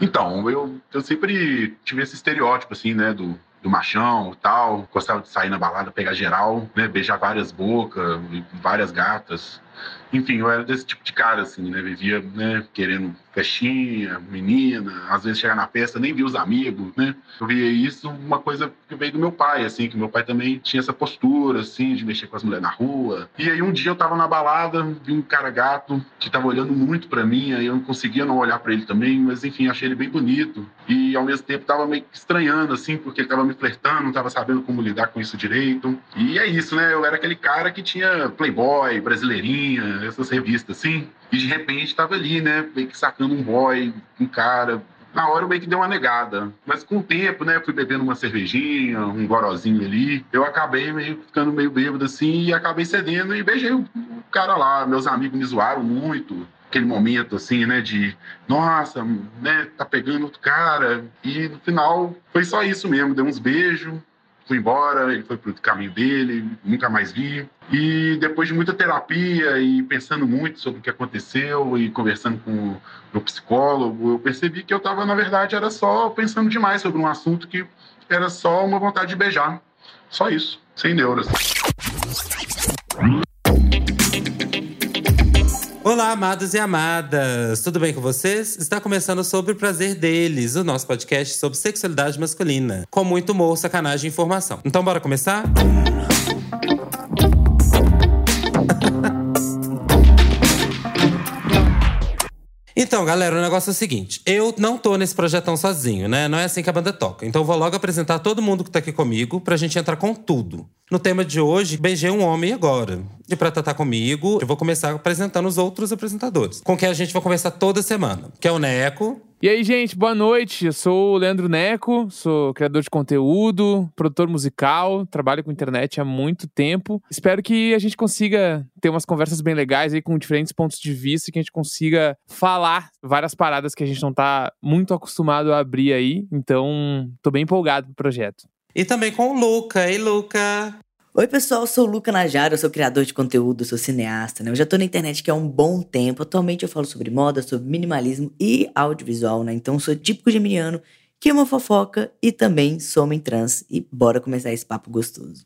Então, eu, eu sempre tive esse estereótipo, assim, né, do, do machão tal. Gostava de sair na balada, pegar geral, né, beijar várias bocas, várias gatas. Enfim, eu era desse tipo de cara, assim, né, vivia, né, querendo festinha, menina, às vezes chegar na festa, nem via os amigos, né? Eu via isso, uma coisa que veio do meu pai, assim, que meu pai também tinha essa postura, assim, de mexer com as mulheres na rua. E aí um dia eu tava na balada, vi um cara gato que tava olhando muito para mim, aí eu não conseguia não olhar para ele também, mas enfim, achei ele bem bonito. E ao mesmo tempo tava meio estranhando, assim, porque ele tava me flertando, não tava sabendo como lidar com isso direito. E é isso, né? Eu era aquele cara que tinha Playboy, Essas revistas, assim. E de repente estava ali, né, meio que sacando um boy, um cara. Na hora eu meio que dei uma negada. Mas com o tempo, né, fui bebendo uma cervejinha, um gorozinho ali. Eu acabei meio ficando meio bêbado assim e acabei cedendo e beijei o cara lá. Meus amigos me zoaram muito aquele momento assim, né, de nossa, né, tá pegando outro cara. E no final foi só isso mesmo, deu uns beijos, fui embora, ele foi pro caminho dele, nunca mais vi. E depois de muita terapia e pensando muito sobre o que aconteceu e conversando com o psicólogo, eu percebi que eu estava, na verdade, era só pensando demais sobre um assunto que era só uma vontade de beijar. Só isso, sem neuras. Olá, amados e amadas! Tudo bem com vocês? Está começando sobre o prazer deles, o nosso podcast sobre sexualidade masculina, com muito humor, sacanagem e informação. Então, bora começar? Então, galera, o negócio é o seguinte: eu não tô nesse projetão sozinho, né? Não é assim que a banda toca. Então, eu vou logo apresentar todo mundo que tá aqui comigo pra gente entrar com tudo. No tema de hoje, beijei um homem agora. E pra tratar comigo, eu vou começar apresentando os outros apresentadores, com quem a gente vai conversar toda semana, que é o Neco. E aí, gente, boa noite. Eu sou o Leandro Neco, sou criador de conteúdo, produtor musical, trabalho com internet há muito tempo. Espero que a gente consiga ter umas conversas bem legais aí com diferentes pontos de vista e que a gente consiga falar várias paradas que a gente não tá muito acostumado a abrir aí. Então, tô bem empolgado pro projeto. E também com o Luca. Ei, Luca! Oi, pessoal, sou o Luca Najara, eu sou criador de conteúdo, sou cineasta, né? Eu já tô na internet há um bom tempo. Atualmente eu falo sobre moda, sobre minimalismo e audiovisual, né? Então eu sou típico geminiano, que é uma fofoca e também sou homem trans. E bora começar esse papo gostoso.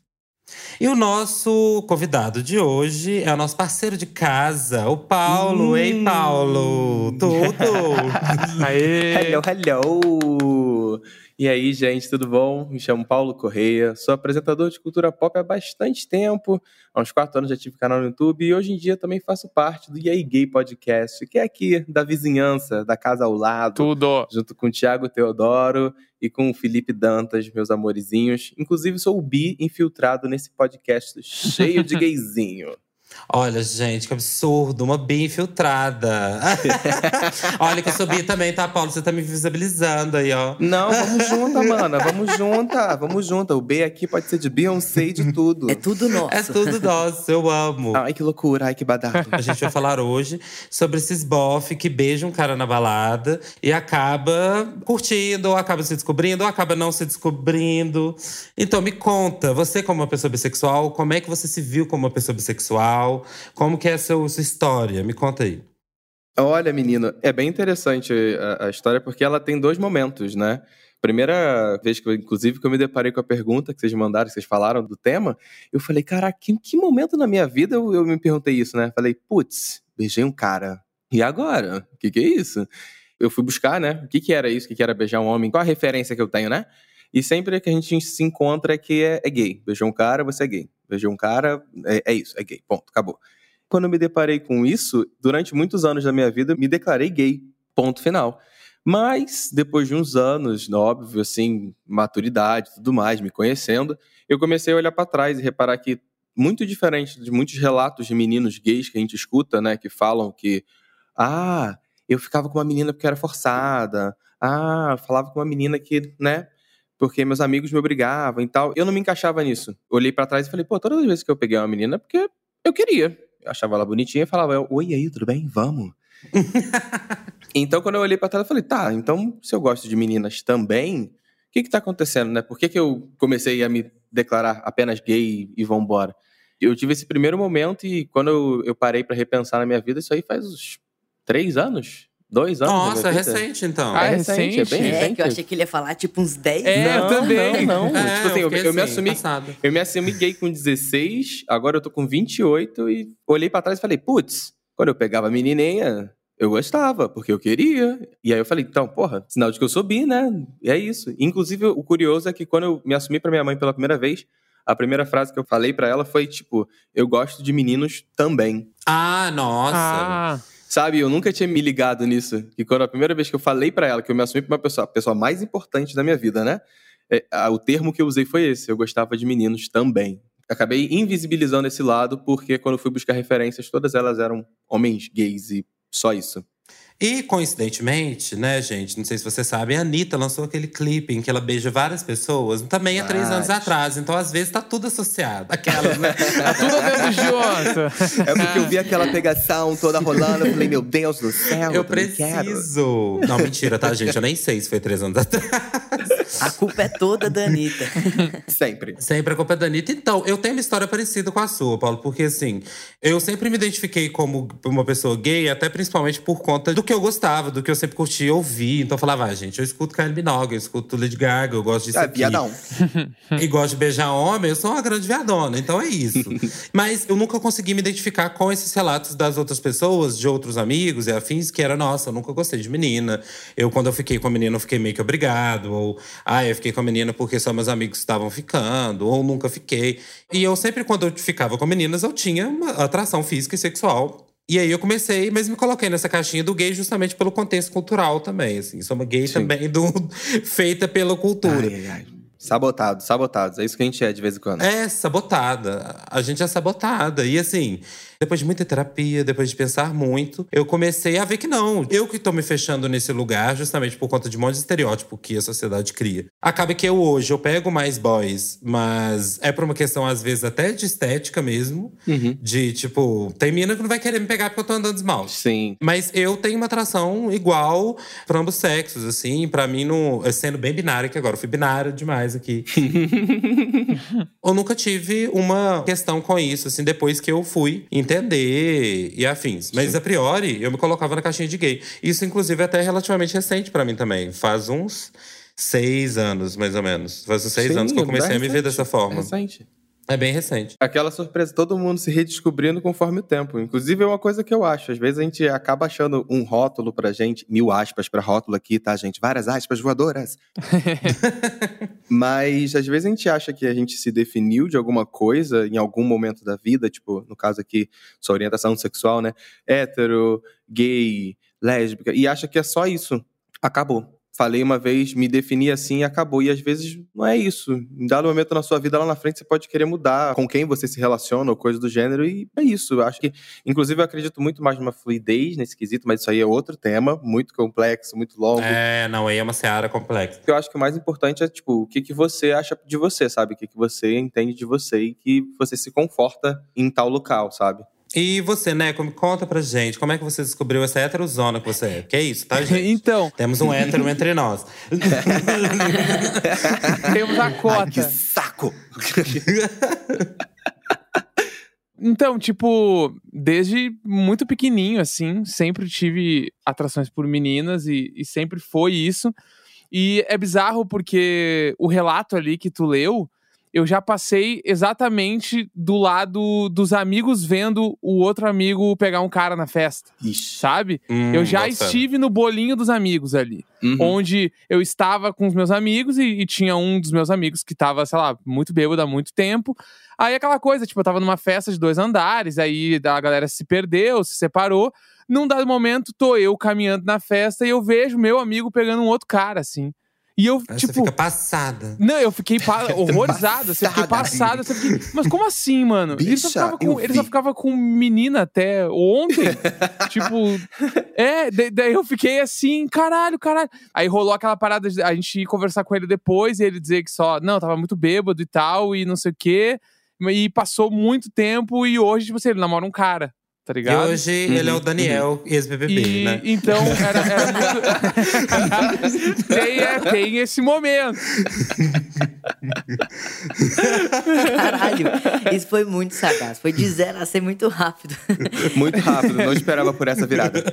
E o nosso convidado de hoje é o nosso parceiro de casa, o Paulo. Hum. Ei, Paulo! Tudo! Aê! Hello, hello! E aí, gente, tudo bom? Me chamo Paulo Correia, sou apresentador de cultura pop há bastante tempo. Há uns quatro anos já tive canal no YouTube e hoje em dia também faço parte do E aí Gay Podcast, que é aqui da vizinhança, da casa ao lado, Tudo! junto com o Thiago Teodoro e com o Felipe Dantas, meus amorizinhos. Inclusive, sou o bi infiltrado nesse podcast cheio de gayzinho. Olha, gente, que absurdo. Uma bi infiltrada. Olha que eu sou bi também, tá, Paulo? Você tá me visibilizando aí, ó. Não, vamos junta, mana, vamos junta, vamos junta. O B aqui pode ser de Beyoncé e de tudo. É tudo nosso. É tudo nosso, eu amo. Ai, que loucura, ai, que badado. A gente vai falar hoje sobre esses bofe que beijam um cara na balada e acaba curtindo, ou acaba se descobrindo, ou acaba não se descobrindo. Então, me conta, você como uma pessoa bissexual, como é que você se viu como uma pessoa bissexual? Como que é a sua, sua história? Me conta aí. Olha, menino, é bem interessante a, a história porque ela tem dois momentos, né? Primeira vez que inclusive, que eu me deparei com a pergunta que vocês mandaram, que vocês falaram do tema, eu falei, caraca, em que momento na minha vida eu, eu me perguntei isso, né? Falei, putz, beijei um cara. E agora? O que, que é isso? Eu fui buscar, né? O que, que era isso? O que, que era beijar um homem? Qual a referência que eu tenho, né? E sempre que a gente se encontra é que é, é gay. Beijou um cara, você é gay. Beijou um cara, é, é isso, é gay. Ponto, acabou. Quando eu me deparei com isso, durante muitos anos da minha vida, me declarei gay. Ponto final. Mas, depois de uns anos, óbvio, assim, maturidade tudo mais, me conhecendo, eu comecei a olhar para trás e reparar que, muito diferente de muitos relatos de meninos gays que a gente escuta, né, que falam que, ah, eu ficava com uma menina porque era forçada, ah, falava com uma menina que, né, porque meus amigos me obrigavam e tal. Eu não me encaixava nisso. Olhei para trás e falei, pô, todas as vezes que eu peguei uma menina, é porque eu queria. Eu achava ela bonitinha e falava, oi, aí, tudo bem? Vamos. então, quando eu olhei para trás, eu falei, tá, então se eu gosto de meninas também, o que que tá acontecendo, né? Por que, que eu comecei a me declarar apenas gay e vambora? Eu tive esse primeiro momento e quando eu, eu parei para repensar na minha vida, isso aí faz uns três anos. Dois anos. Nossa, vida. recente então. Ah, É é recente, é recente? bem É, recente. que eu achei que ele ia falar tipo uns 10 É, anos. eu também. Não, não. É, tipo assim, eu, eu me assim, assumi. passado. Eu me assumi gay com 16, agora eu tô com 28 e olhei pra trás e falei, putz, quando eu pegava a menininha, eu gostava, porque eu queria. E aí eu falei, então, porra, sinal de que eu sou bi, né? E é isso. Inclusive, o curioso é que quando eu me assumi pra minha mãe pela primeira vez, a primeira frase que eu falei pra ela foi tipo, eu gosto de meninos também. Ah, nossa. Ah, Sabe, eu nunca tinha me ligado nisso. Que quando a primeira vez que eu falei pra ela que eu me assumi pra uma pessoa, a pessoa mais importante da minha vida, né? É, a- o termo que eu usei foi esse. Eu gostava de meninos também. Acabei invisibilizando esse lado porque quando eu fui buscar referências, todas elas eram homens gays e só isso. E, coincidentemente, né, gente? Não sei se vocês sabem, a Anitta lançou aquele clipe em que ela beija várias pessoas, também há três anos atrás. Então, às vezes, tá tudo associado. Aquelas, né? tá tudo dentro Jota. É porque eu vi aquela pegação toda rolando, eu falei, meu Deus do céu, Eu quero. preciso. Não, mentira, tá, gente? Eu nem sei se foi três anos atrás. A culpa é toda da Anitta. Sempre. Sempre a culpa é da Anitta. Então, eu tenho uma história parecida com a sua, Paulo, porque assim, eu sempre me identifiquei como uma pessoa gay, até principalmente por conta do que eu gostava, do que eu sempre curtia ouvir. Então eu falava, ah, gente, eu escuto Kylie Minogue, eu escuto Lady Gaga, eu gosto disso Ah, aqui. viadão. E gosto de beijar homem, eu sou uma grande viadona, então é isso. Mas eu nunca consegui me identificar com esses relatos das outras pessoas, de outros amigos e afins, que era, nossa, eu nunca gostei de menina. Eu, quando eu fiquei com a menina, eu fiquei meio que obrigado. Ou, ah, eu fiquei com a menina porque só meus amigos estavam ficando, ou nunca fiquei. E eu sempre, quando eu ficava com meninas, eu tinha uma atração física e sexual. E aí eu comecei, mas me coloquei nessa caixinha do gay justamente pelo contexto cultural também, assim. Sou uma gay Sim. também do, feita pela cultura. Ai, ai. Sabotados, sabotados. É isso que a gente é de vez em quando. É, sabotada. A gente é sabotada. E assim, depois de muita terapia, depois de pensar muito, eu comecei a ver que não. Eu que tô me fechando nesse lugar, justamente por conta de um monte de estereótipo que a sociedade cria. Acaba que eu hoje, eu pego mais boys, mas é por uma questão, às vezes, até de estética mesmo. Uhum. De, tipo, tem mina que não vai querer me pegar porque eu tô andando de esmalte. Sim. Mas eu tenho uma atração igual pra ambos sexos, assim. Pra mim, no, sendo bem binária, que agora eu fui binária demais aqui. eu nunca tive uma questão com isso, assim, depois que eu fui entender e afins. Mas, a priori, eu me colocava na caixinha de gay. Isso, inclusive, é até relativamente recente pra mim também. Faz uns seis anos, mais ou menos. Faz uns seis Sim, anos que eu é comecei a me ver dessa forma. Recente. É bem recente. Aquela surpresa, todo mundo se redescobrindo conforme o tempo. Inclusive, é uma coisa que eu acho. Às vezes a gente acaba achando um rótulo pra gente, mil aspas pra rótulo aqui, tá, gente? Várias aspas voadoras. Mas às vezes a gente acha que a gente se definiu de alguma coisa em algum momento da vida, tipo, no caso aqui, sua orientação sexual, né? Hétero, gay, lésbica, e acha que é só isso. Acabou. Falei uma vez, me defini assim e acabou. E às vezes não é isso. Em dado momento na sua vida lá na frente, você pode querer mudar com quem você se relaciona ou coisa do gênero, e é isso. Eu acho que, inclusive, eu acredito muito mais numa fluidez nesse quesito, mas isso aí é outro tema, muito complexo, muito longo. É, não, aí é uma seara complexa. Eu acho que o mais importante é, tipo, o que, que você acha de você, sabe? O que, que você entende de você e que você se conforta em tal local, sabe? E você, né, me conta pra gente, como é que você descobriu essa heterozona que você é? Que é isso, tá, gente? Então, Temos um hétero entre nós. temos a Ai, que cota. saco! Então, tipo, desde muito pequenininho, assim, sempre tive atrações por meninas e, e sempre foi isso. E é bizarro porque o relato ali que tu leu, eu já passei exatamente do lado dos amigos vendo o outro amigo pegar um cara na festa, Ixi. sabe? Hum, eu já fé. estive no bolinho dos amigos ali Uhum. onde eu estava com os meus amigos e, e tinha um dos meus amigos que tava, sei lá, muito bêbado há muito tempo. Aí aquela coisa, tipo, eu tava numa festa de dois andares, aí a galera se perdeu, se separou. Num dado momento, tô eu caminhando na festa e eu vejo meu amigo pegando um outro cara, assim. E eu, Aí tipo. você fica passada. Não, eu fiquei pa- horrorizado, assim, eu fiquei passado. Assim, eu fiquei, mas como assim, mano? ele, só Bicha, ficava com, ele só ficava com menina até ontem. tipo, é, da- daí eu fiquei assim, caralho, caralho. Aí rolou aquela parada de a gente ir conversar com ele depois e ele dizer que só, não, tava muito bêbado e tal, e não sei o quê. E passou muito tempo e hoje, tipo assim, ele namora um cara, tá E ligado? hoje ele é o Daniel, ex-BBB, E, né? Então, era, era muito. tem, é, tem esse momento. Caralho, isso foi muito sagaz. Foi de zero a ser muito rápido. Muito rápido, não esperava por essa virada.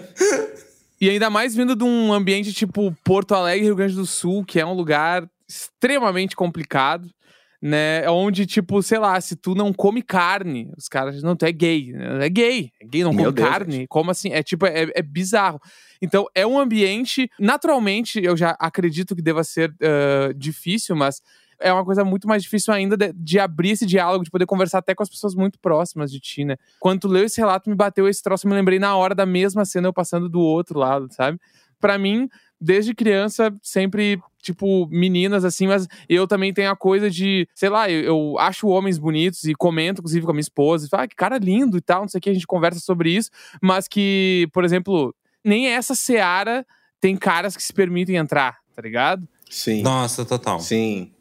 E ainda mais vindo de um ambiente tipo Porto Alegre, Rio Grande do Sul, que é um lugar extremamente complicado, né? Onde, tipo, sei lá, se tu não come carne, os caras, não, tu é gay. É gay, é gay, não Meu come Deus, carne. Como assim? É tipo, é, é bizarro. Então, é um ambiente, naturalmente, eu já acredito que deva ser ah, difícil, mas é uma coisa muito mais difícil ainda de, de abrir esse diálogo, de poder conversar até com as pessoas muito próximas de ti, né? Quando tu leu esse relato, me bateu esse troço, eu me lembrei na hora da mesma cena eu passando do outro lado, sabe? Pra mim, desde criança, sempre, tipo, meninas assim, mas eu também tenho a coisa de, sei lá, eu, eu acho homens bonitos e comento, inclusive, com a minha esposa, e falo, ah, que cara lindo e tal, não sei o que, a gente conversa sobre isso, mas que, por exemplo, nem essa seara tem caras que se permitem entrar, tá ligado? Sim. Nossa, total. Sim.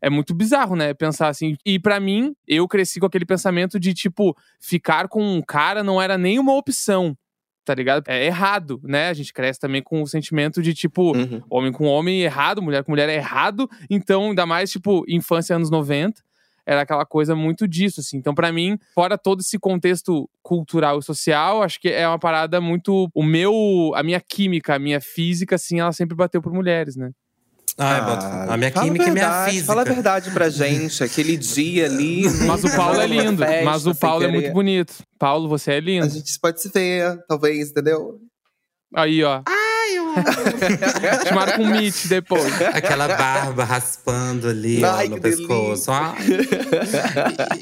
É muito bizarro, né? Pensar assim. E pra mim, eu cresci com aquele pensamento de, tipo, ficar com um cara não era nenhuma opção, tá ligado? É errado, né? A gente cresce também com o sentimento de, tipo, Uhum. homem com homem errado, mulher com mulher é errado. Então, ainda mais, tipo, infância anos 90. Era aquela coisa muito disso, assim. Então, pra mim, fora todo esse contexto cultural e social, acho que é uma parada muito. O meu. A minha química, a minha física, assim, ela sempre bateu por mulheres, né? Ai, Ah, boto- a minha química e minha verdade, física. Fala a verdade pra gente, aquele dia ali. Mas o Paulo é lindo. festa, Mas o Paulo é muito bonito. Paulo, você é A lindo. gente pode se ver, talvez, entendeu? Aí, ó. Chamaram com Mitch depois. Aquela barba raspando ali ó, Ai, no que pescoço.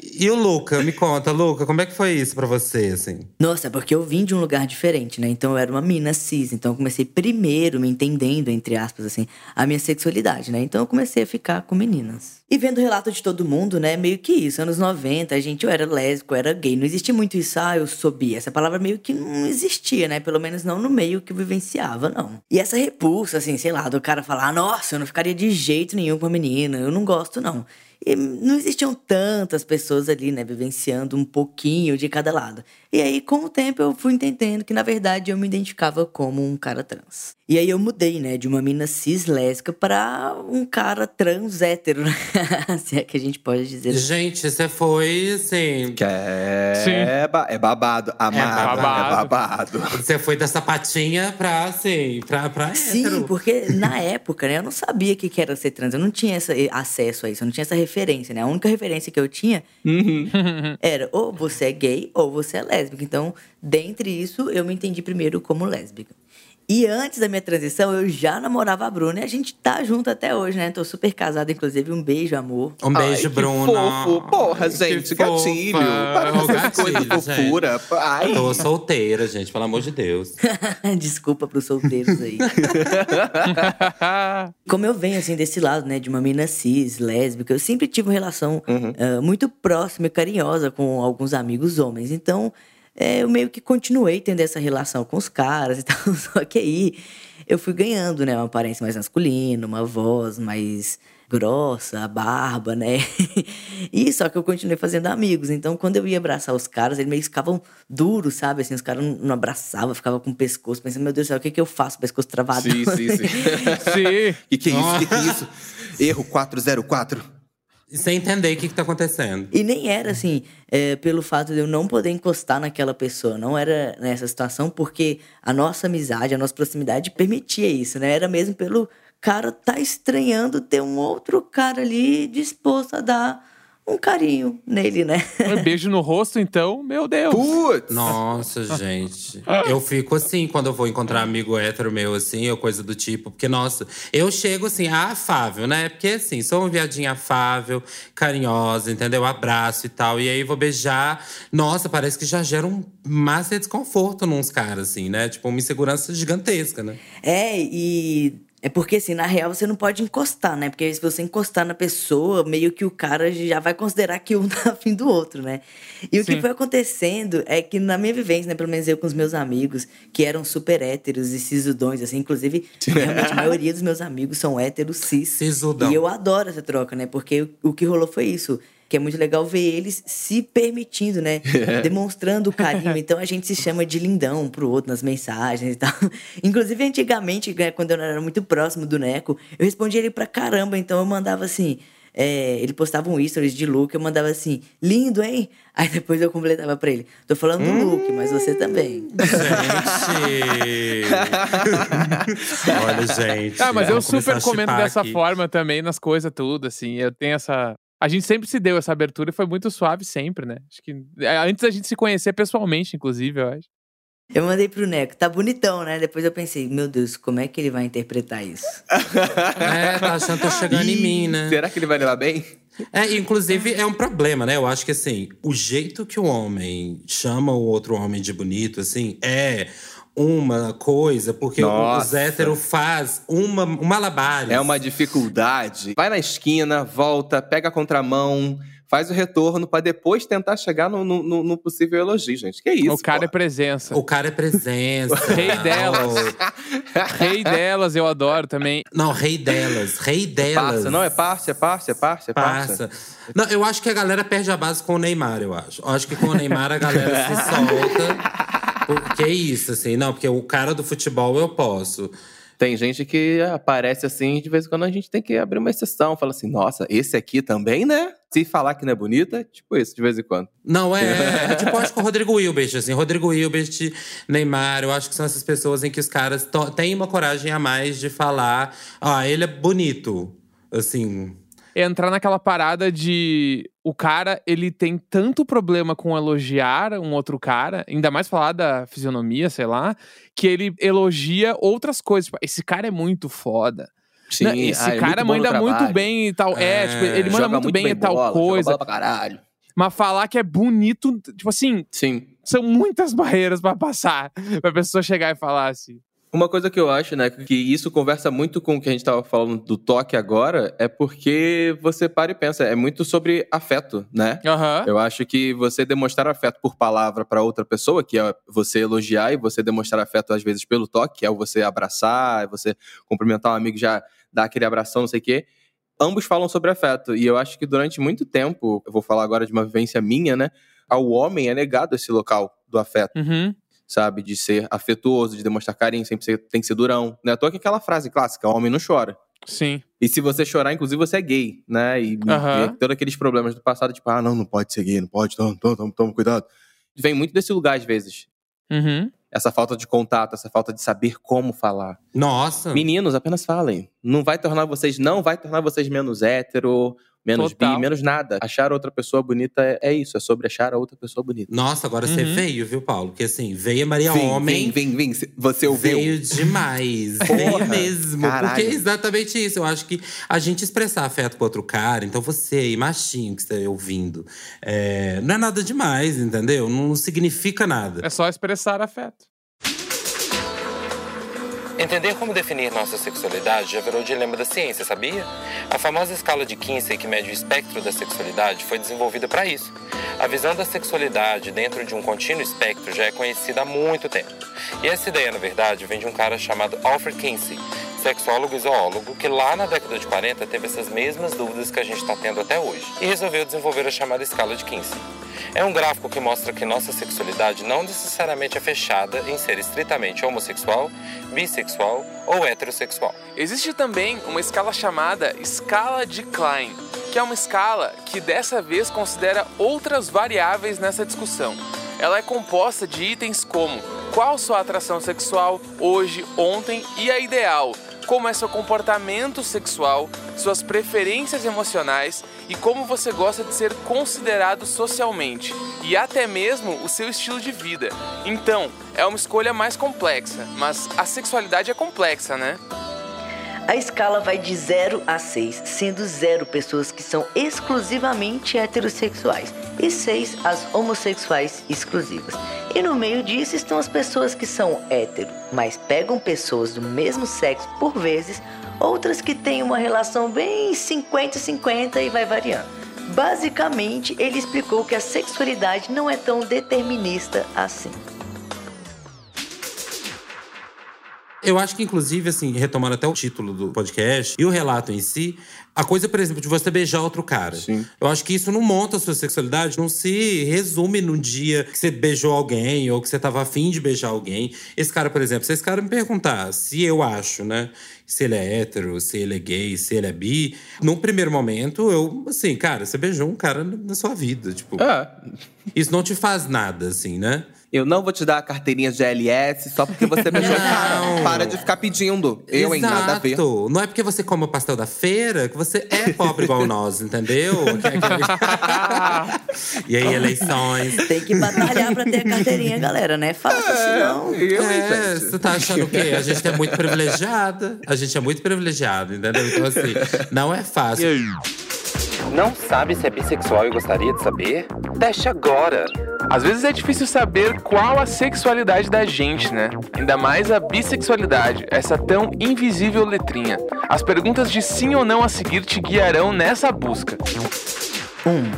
E, e o Luca, me conta, Luca, como é que foi isso pra você, assim? Nossa, porque eu vim de um lugar diferente, né? Então eu era uma mina cis. Então eu comecei primeiro me entendendo, entre aspas, assim, a minha sexualidade, né? Então eu comecei a ficar com meninas. E vendo o relato de todo mundo, né? Meio que isso. Anos 90, a gente, eu era lésbico, eu era gay. Não existia muito isso, ah, eu sou bi. Essa palavra meio que não existia, né? Pelo menos não no meio que eu vivenciava, não. E essa repulsa, assim, sei lá, do cara falar, nossa, eu não ficaria de jeito nenhum com a menina, eu não gosto, não. E não existiam tantas pessoas ali, né, vivenciando um pouquinho de cada lado. E aí, com o tempo, eu fui entendendo que, na verdade, eu me identificava como um cara trans. E aí eu mudei, né, de uma mina cis lésbica pra um cara trans hétero, né? se é que a gente pode dizer. assim. Gente, você foi, assim… Que é, Sim. ba- é babado. Amado. É babado. babado. Você foi da sapatinha pra, assim, pra, pra Sim, hétero. porque na época, né, eu não sabia o que que era ser trans. Eu não tinha essa, acesso a isso, eu não tinha essa referência, né? A única referência que eu tinha Uhum. era ou você é gay ou você é lésbica. Então, dentre isso, eu me entendi primeiro como lésbica. E antes da minha transição, eu já namorava a Bruna e a gente tá junto até hoje, né? Tô super casada, inclusive. Um beijo, amor. Um beijo, Ai, que Bruna. fofo. Porra, Ai, gente, que gatilho. Para com essas coisas fofura. Ai. Tô solteira, gente, pelo amor de Deus. Desculpa pros solteiros aí. Como eu venho, assim, desse lado, né? De uma mina cis, lésbica, eu sempre tive uma relação ah, muito próxima e carinhosa com alguns amigos homens. Então, é, eu meio que continuei tendo essa relação com os caras e tal. Só que aí eu fui ganhando, né? Uma aparência mais masculina, uma voz mais grossa, a barba, né? e só que eu continuei fazendo amigos. Então, quando eu ia abraçar os caras, eles meio que ficavam duros, sabe? Assim, os caras não, não abraçavam, ficavam com o pescoço, pensando, meu Deus do céu, o que, que eu faço? Pescoço travado. Sim, sim, sim. Sim. Que que é isso? Que que é isso? Erro 404. Sem entender o que, que tá acontecendo. E nem era assim, é, pelo fato de eu não poder encostar naquela pessoa. Não era nessa situação, porque a nossa amizade, a nossa proximidade permitia isso, né? Era mesmo pelo cara tá estranhando ter um outro cara ali disposto a dar um carinho nele, né? Um beijo no rosto, então, meu Deus. Putz! Nossa, gente. Eu fico assim quando eu vou encontrar amigo hétero meu, assim, ou coisa do tipo. Porque, nossa, eu chego assim, afável, né? Porque, assim, sou uma viadinha afável, carinhosa, entendeu? Abraço e tal. E aí vou beijar. Nossa, parece que já gera um massa de desconforto nos caras, assim, né? Tipo, uma insegurança gigantesca, né? É, e é porque assim, na real você não pode encostar, né? Porque se você encostar na pessoa, meio que o cara já vai considerar que um tá afim do outro, né? E o que Sim. foi acontecendo é que na minha vivência, né, pelo menos eu com os meus amigos, que eram super héteros e cisudões, assim, inclusive, realmente a maioria dos meus amigos são héteros cis. Sisudão. E eu adoro essa troca, né? Porque o que rolou foi isso. Que é muito legal ver eles se permitindo, né? Demonstrando carinho. Então a gente se chama de lindão um pro outro nas mensagens e tal. Inclusive, antigamente, né, quando eu era muito próximo do Neco, eu respondia ele pra caramba. Então eu mandava assim. é, ele postava um stories de look, eu mandava assim, lindo, hein? Aí depois eu completava pra ele, tô falando do look, mas você também. Gente! Olha, gente. Ah, mas eu super comento dessa aqui. forma também nas coisas tudo, assim. Eu tenho essa. A gente sempre se deu essa abertura e foi muito suave sempre, né? Acho que é, antes da gente se conhecer pessoalmente, inclusive, eu acho. Eu mandei pro Neco, tá bonitão, né? Depois eu pensei, meu Deus, como é que ele vai interpretar isso? É, tá achando que tá chegando em mim, né? Será que ele vai levar bem? É, inclusive é um problema, né? Eu acho que assim, o jeito que o homem chama o outro homem de bonito, assim, é uma coisa, porque os Nossa. héteros faz uma, um malabares. É uma dificuldade. Vai na esquina, volta, pega a contramão, faz o retorno pra depois tentar chegar no, no- no- possível elogio, gente. Que isso? o cara é pô? presença. O cara é presença. Rei delas. Rei delas, eu adoro também. Não, rei delas. Rei delas. Passa, não é parça, é parça, é parça, é parça. Passa. Não, eu acho que a galera perde a base com o Neymar, eu acho. Eu acho que com o Neymar a galera se solta. Porque é isso, assim. Não, porque o cara do futebol eu posso. Tem gente que aparece assim, de vez em quando a gente tem que abrir uma exceção. Fala assim, nossa, esse aqui também, né? Se falar que não é bonita, tipo isso, de vez em quando. Não, é. é tipo, eu acho que o Rodrigo Hilbert, assim. Rodrigo Hilbert, Neymar, eu acho que são essas pessoas em que os caras têm uma coragem a mais de falar. Ah, ele é bonito. Assim. É entrar naquela parada de o cara, ele tem tanto problema com elogiar um outro cara, ainda mais falar da fisionomia, sei lá, que ele elogia outras coisas. Tipo, esse cara é muito foda. Sim, Não, esse ah, é cara no manda muito bem e tal. É, É, tipo, ele manda muito bem em tal bola, coisa. bola pra caralho. Mas falar que é bonito, tipo assim, Sim. são muitas barreiras pra passar pra pessoa chegar e falar assim. Uma coisa que eu acho, né, que isso conversa muito com o que a gente tava falando do toque agora, é porque você para e pensa, é muito sobre afeto, né? Aham. Eu acho que você demonstrar afeto por palavra para outra pessoa, que é você elogiar e você demonstrar afeto às vezes pelo toque, que é você abraçar, é você cumprimentar um amigo já dar aquele abração, não sei o quê. Ambos falam sobre afeto e eu acho que durante muito tempo, eu vou falar agora de uma vivência minha, né? Ao homem é negado esse local do afeto Uhum. Sabe? De ser afetuoso, de demonstrar carinho, sempre ser- tem que ser durão. Não é à toa que aquela frase clássica, homem não chora. Sim. E se você chorar, inclusive, você é gay, né? E, Aham. e todos aqueles problemas do passado, tipo, ah, não, não pode ser gay, não pode, toma, toma, toma, toma cuidado. Vem muito desse lugar, às vezes. Uhum. Essa falta de contato, essa falta de saber como falar. Nossa. Meninos, apenas falem. Não vai tornar vocês, não vai tornar vocês menos hétero, menos Total. bi, menos nada. Achar outra pessoa bonita é, é isso, é sobre achar a outra pessoa bonita. Nossa, agora você Uhum. veio, viu, Paulo? Porque assim, veio Maria Homem. vem, vem, vem. Você ouviu? Veio demais. veio mesmo. caralho. Porque é exatamente isso. Eu acho que a gente expressar afeto com outro cara, então você aí, machinho que está ouvindo, é, não é nada demais, entendeu? Não significa nada. É só expressar afeto. Entender como definir nossa sexualidade já virou dilema da ciência, sabia? A famosa escala de Kinsey, que mede o espectro da sexualidade, foi desenvolvida para isso. A visão da sexualidade dentro de um contínuo espectro já é conhecida há muito tempo. E essa ideia, na verdade, vem de um cara chamado Alfred Kinsey, sexólogo e zoólogo, que lá na década de 40 teve essas mesmas dúvidas que a gente está tendo até hoje, e resolveu desenvolver a chamada escala de Kinsey. É um gráfico que mostra que nossa sexualidade não necessariamente é fechada em ser estritamente homossexual, bissexual ou heterossexual. Existe também uma escala chamada escala de Klein, que é uma escala que dessa vez considera outras variáveis nessa discussão. Ela é composta de itens como qual sua atração sexual hoje, ontem e a ideal, como é seu comportamento sexual, suas preferências emocionais e como você gosta de ser considerado socialmente, e até mesmo o seu estilo de vida. Então, é uma escolha mais complexa, mas a sexualidade é complexa, né? A escala vai de 0 a 6, sendo 0 pessoas que são exclusivamente heterossexuais e 6 as homossexuais exclusivas. E no meio disso estão as pessoas que são hétero, mas pegam pessoas do mesmo sexo por vezes, outras que têm uma relação bem 50-50 e vai variando. Basicamente, ele explicou que a sexualidade não é tão determinista assim. Eu acho que, inclusive, assim, retomando até o título do podcast e o relato em si, a coisa, por exemplo, de você beijar outro cara. Sim. Eu acho que isso não monta a sua sexualidade, não se resume num dia que você beijou alguém ou que você tava afim de beijar alguém. Esse cara, por exemplo, se esse cara me perguntar se eu acho, né, se ele é hétero, se ele é gay, se ele é bi, num primeiro momento, eu, assim, cara, você beijou um cara na sua vida. Tipo, É. isso não te faz nada, assim, né? Eu não vou te dar a carteirinha de LS só porque você beijou cara. Não. Para de ficar pedindo. Eu, hein? Nada a ver. Exato. Não é porque você come o pastel da feira que você é pobre igual nós, entendeu? e aí, eleições. Tem que batalhar pra ter a carteirinha, galera, né? Fácil, senão. Eu, hein, É, gente? você tá achando o quê? A gente é muito privilegiada. A gente é muito privilegiado, entendeu? Então, assim, não é fácil. Não sabe se é bissexual e gostaria de saber? Teste agora! Às vezes é difícil saber qual a sexualidade da gente, né? Ainda mais a bissexualidade, essa tão invisível letrinha. As perguntas de sim ou não a seguir te guiarão nessa busca. 1. Um,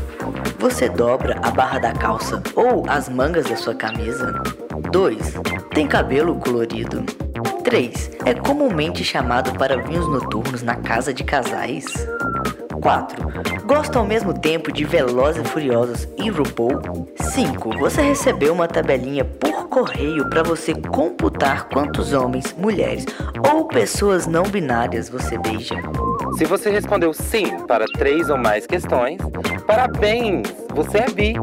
você dobra a barra da calça ou as mangas da sua camisa? 2. Tem cabelo colorido? 3. É comumente chamado para vinhos noturnos na casa de casais? 4. Gosta ao mesmo tempo de Velozes e Furiosos e RuPaul? 5. Você recebeu uma tabelinha por correio para você computar quantos homens, mulheres ou pessoas não binárias você beija? Se você respondeu sim para três ou mais questões, parabéns! Você é bi!